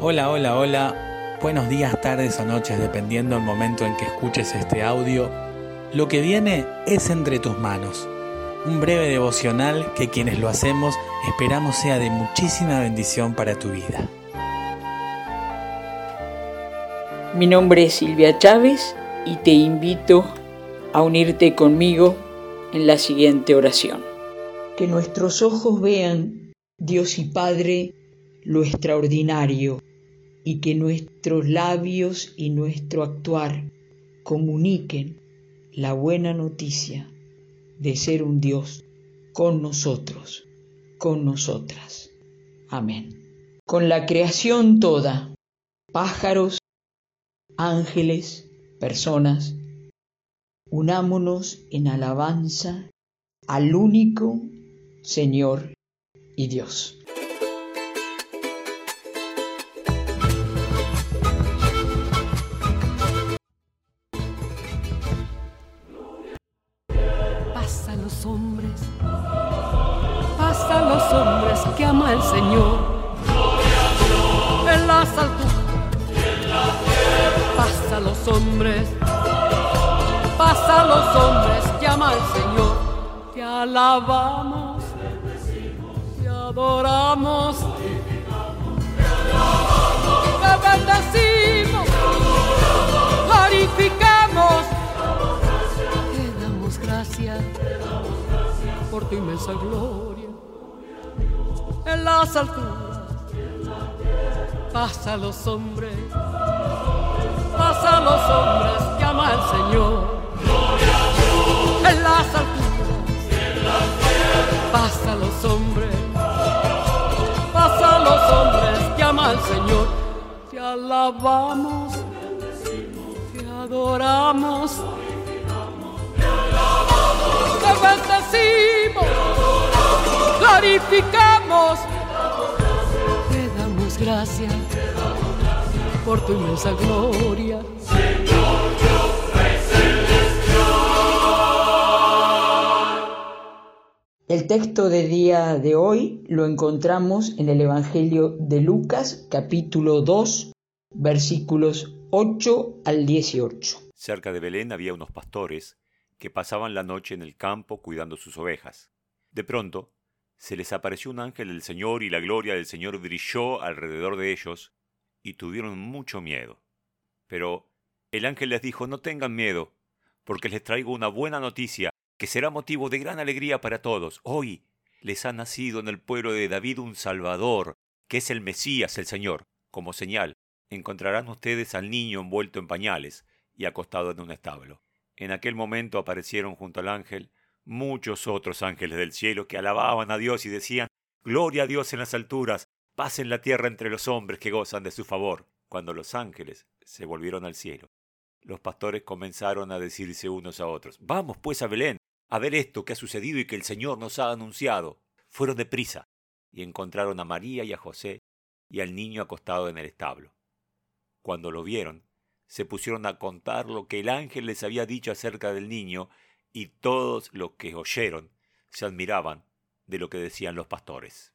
Hola, hola, hola. Buenos días, tardes o noches, dependiendo del momento en que escuches este audio. Lo que viene es entre tus manos. Un breve devocional que quienes lo hacemos esperamos sea de muchísima bendición para tu vida. Mi nombre es Silvia Chávez y te invito a unirte conmigo en la siguiente oración. Que nuestros ojos vean, Dios y Padre, lo extraordinario y que nuestros labios y nuestro actuar comuniquen la buena noticia de ser un Dios con nosotros, con nosotras. Amén. Con la creación toda, pájaros, ángeles, personas, unámonos en alabanza al único Señor y Dios. Pasan los hombres, pasan los hombres que ama el Señor. En las alturas, pasan los hombres, pasan los hombres que ama el Señor. Te alabamos, te adoramos, te bendecimos, tu inmensa gloria. En las alturas pasa los hombres, pasa los hombres que ama el Señor. En las alturas pasa los hombres, pasa los hombres que ama el Señor. Te alabamos, te adoramos te bendecimos, glorificamos, te damos gracias por tu inmensa gloria. El texto del día de hoy lo encontramos en el Evangelio de Lucas, capítulo 2, versículos 8 al 18. Cerca de Belén había unos pastores que pasaban la noche en el campo cuidando sus ovejas. De pronto, se les apareció un ángel del Señor y la gloria del Señor brilló alrededor de ellos y tuvieron mucho miedo. Pero el ángel les dijo, no tengan miedo, porque les traigo una buena noticia que será motivo de gran alegría para todos. Hoy les ha nacido en el pueblo de David un Salvador, que es el Mesías, el Señor. Como señal, encontrarán ustedes al niño envuelto en pañales y acostado en un establo. En aquel momento aparecieron junto al ángel muchos otros ángeles del cielo que alababan a Dios y decían, Gloria a Dios en las alturas, paz en la tierra entre los hombres que gozan de su favor. Cuando los ángeles se volvieron al cielo, los pastores comenzaron a decirse unos a otros, Vamos pues a Belén, a ver esto que ha sucedido y que el Señor nos ha anunciado. Fueron de prisa y encontraron a María y a José y al niño acostado en el establo. Cuando lo vieron, se pusieron a contar lo que el ángel les había dicho acerca del niño, y todos los que oyeron se admiraban de lo que decían los pastores.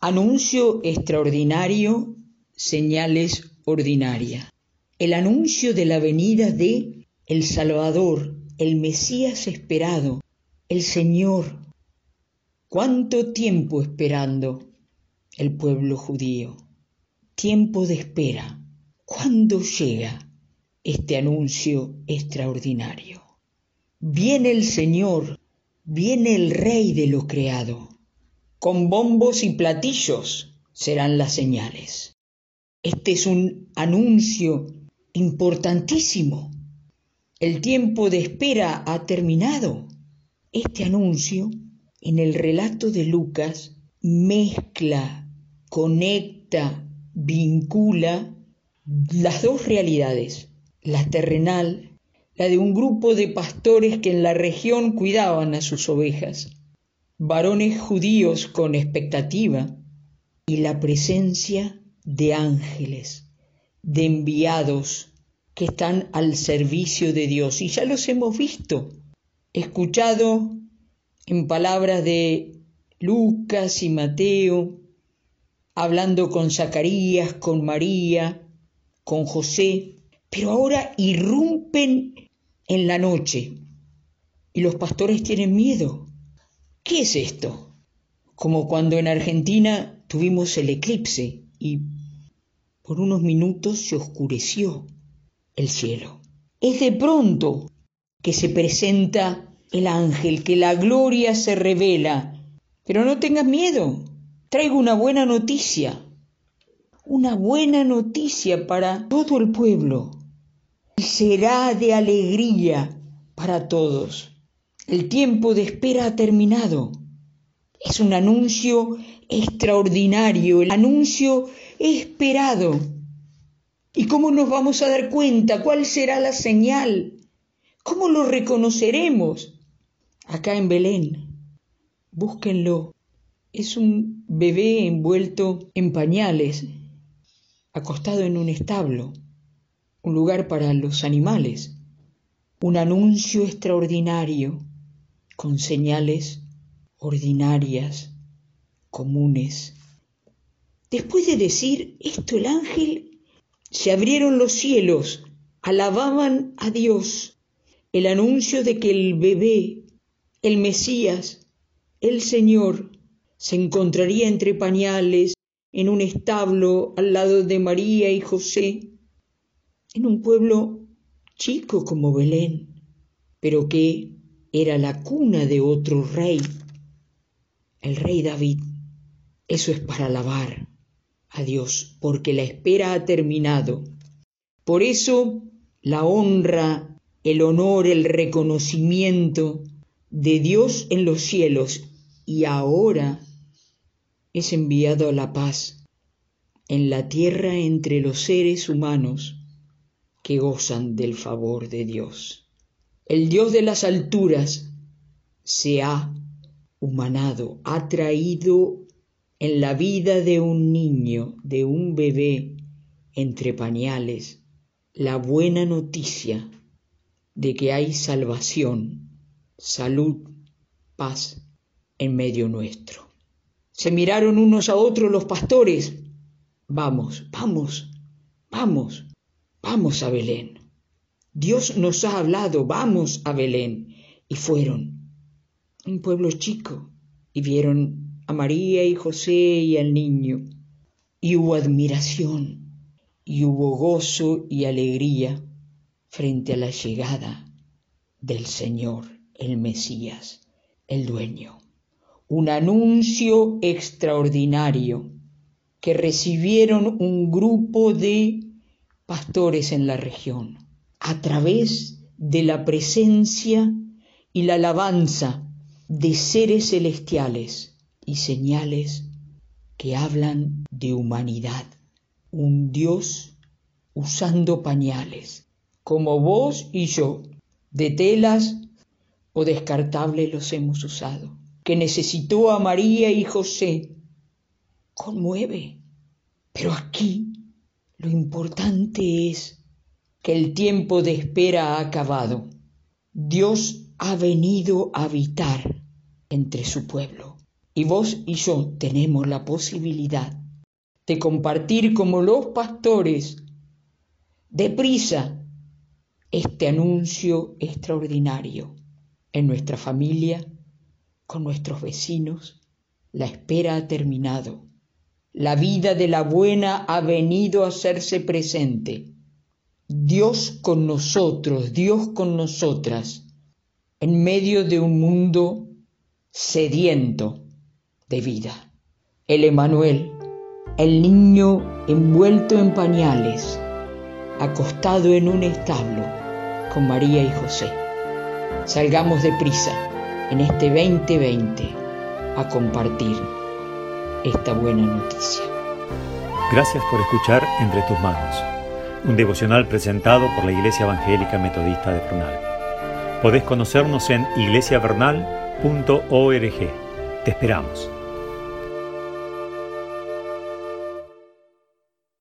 Anuncio extraordinario, señales ordinarias. El anuncio de la venida de el Salvador, el Mesías esperado, el Señor. ¿Cuánto tiempo esperando el pueblo judío? Tiempo de espera. ¿Cuándo llega? este anuncio extraordinario. Viene el Señor, viene el Rey de lo creado. Con bombos y platillos serán las señales. Este es un anuncio importantísimo. El tiempo de espera ha terminado. Este anuncio, en el relato de Lucas, mezcla, conecta, vincula las dos realidades la terrenal, la de un grupo de pastores que en la región cuidaban a sus ovejas, varones judíos con expectativa, y la presencia de ángeles, de enviados que están al servicio de Dios. Y ya los hemos visto, escuchado en palabras de Lucas y Mateo, hablando con Zacarías, con María, con José, pero ahora irrumpen en la noche y los pastores tienen miedo. ¿Qué es esto? Como cuando en Argentina tuvimos el eclipse y por unos minutos se oscureció el cielo. Es de pronto que se presenta el ángel, que la gloria se revela. Pero no tengas miedo, traigo una buena noticia, una buena noticia para todo el pueblo. Será de alegría para todos. El tiempo de espera ha terminado. Es un anuncio extraordinario, el anuncio esperado. ¿Y cómo nos vamos a dar cuenta? ¿Cuál será la señal? ¿Cómo lo reconoceremos? Acá en Belén, búsquenlo. Es un bebé envuelto en pañales, acostado en un establo, un lugar para los animales, un anuncio extraordinario con señales ordinarias, comunes. Después de decir esto el ángel, se abrieron los cielos, alababan a Dios, el anuncio de que el bebé, el Mesías, el Señor, se encontraría entre pañales, en un establo al lado de María y José, en un pueblo chico como Belén, pero que era la cuna de otro rey, el rey David. Eso es para alabar a Dios, porque la espera ha terminado. Por eso la honra, el honor, el reconocimiento de Dios en los cielos y ahora es enviado a la paz en la tierra entre los seres humanos que gozan del favor de Dios. El Dios de las alturas se ha humanado, ha traído en la vida de un niño, de un bebé, entre pañales, la buena noticia de que hay salvación, salud, paz en medio nuestro. Se miraron unos a otros los pastores. Vamos, vamos, vamos, vamos a Belén. Dios nos ha hablado, vamos a Belén. Y fueron. Un pueblo chico. Y vieron a María y José y al niño. Y hubo admiración, y hubo gozo y alegría frente a la llegada del Señor, el Mesías, el dueño un anuncio extraordinario que recibieron un grupo de pastores en la región a través de la presencia y la alabanza de seres celestiales y señales que hablan de humanidad, un Dios usando pañales, como vos y yo, de telas o descartables los hemos usado que necesitó a María y José, conmueve. Pero aquí lo importante es que el tiempo de espera ha acabado. Dios ha venido a habitar entre su pueblo. Y vos y yo tenemos la posibilidad de compartir como los pastores deprisa este anuncio extraordinario en nuestra familia con nuestros vecinos, la espera ha terminado. La vida de la buena ha venido a hacerse presente. Dios con nosotros, Dios con nosotras, en medio de un mundo sediento de vida. El Emanuel, el niño envuelto en pañales, acostado en un establo con María y José. Salgamos de prisa en este 2020 a compartir esta buena noticia. Gracias por escuchar Entre tus manos, un devocional presentado por la Iglesia Evangélica Metodista de Bernal. Podés conocernos en iglesiavernal.org. Te esperamos.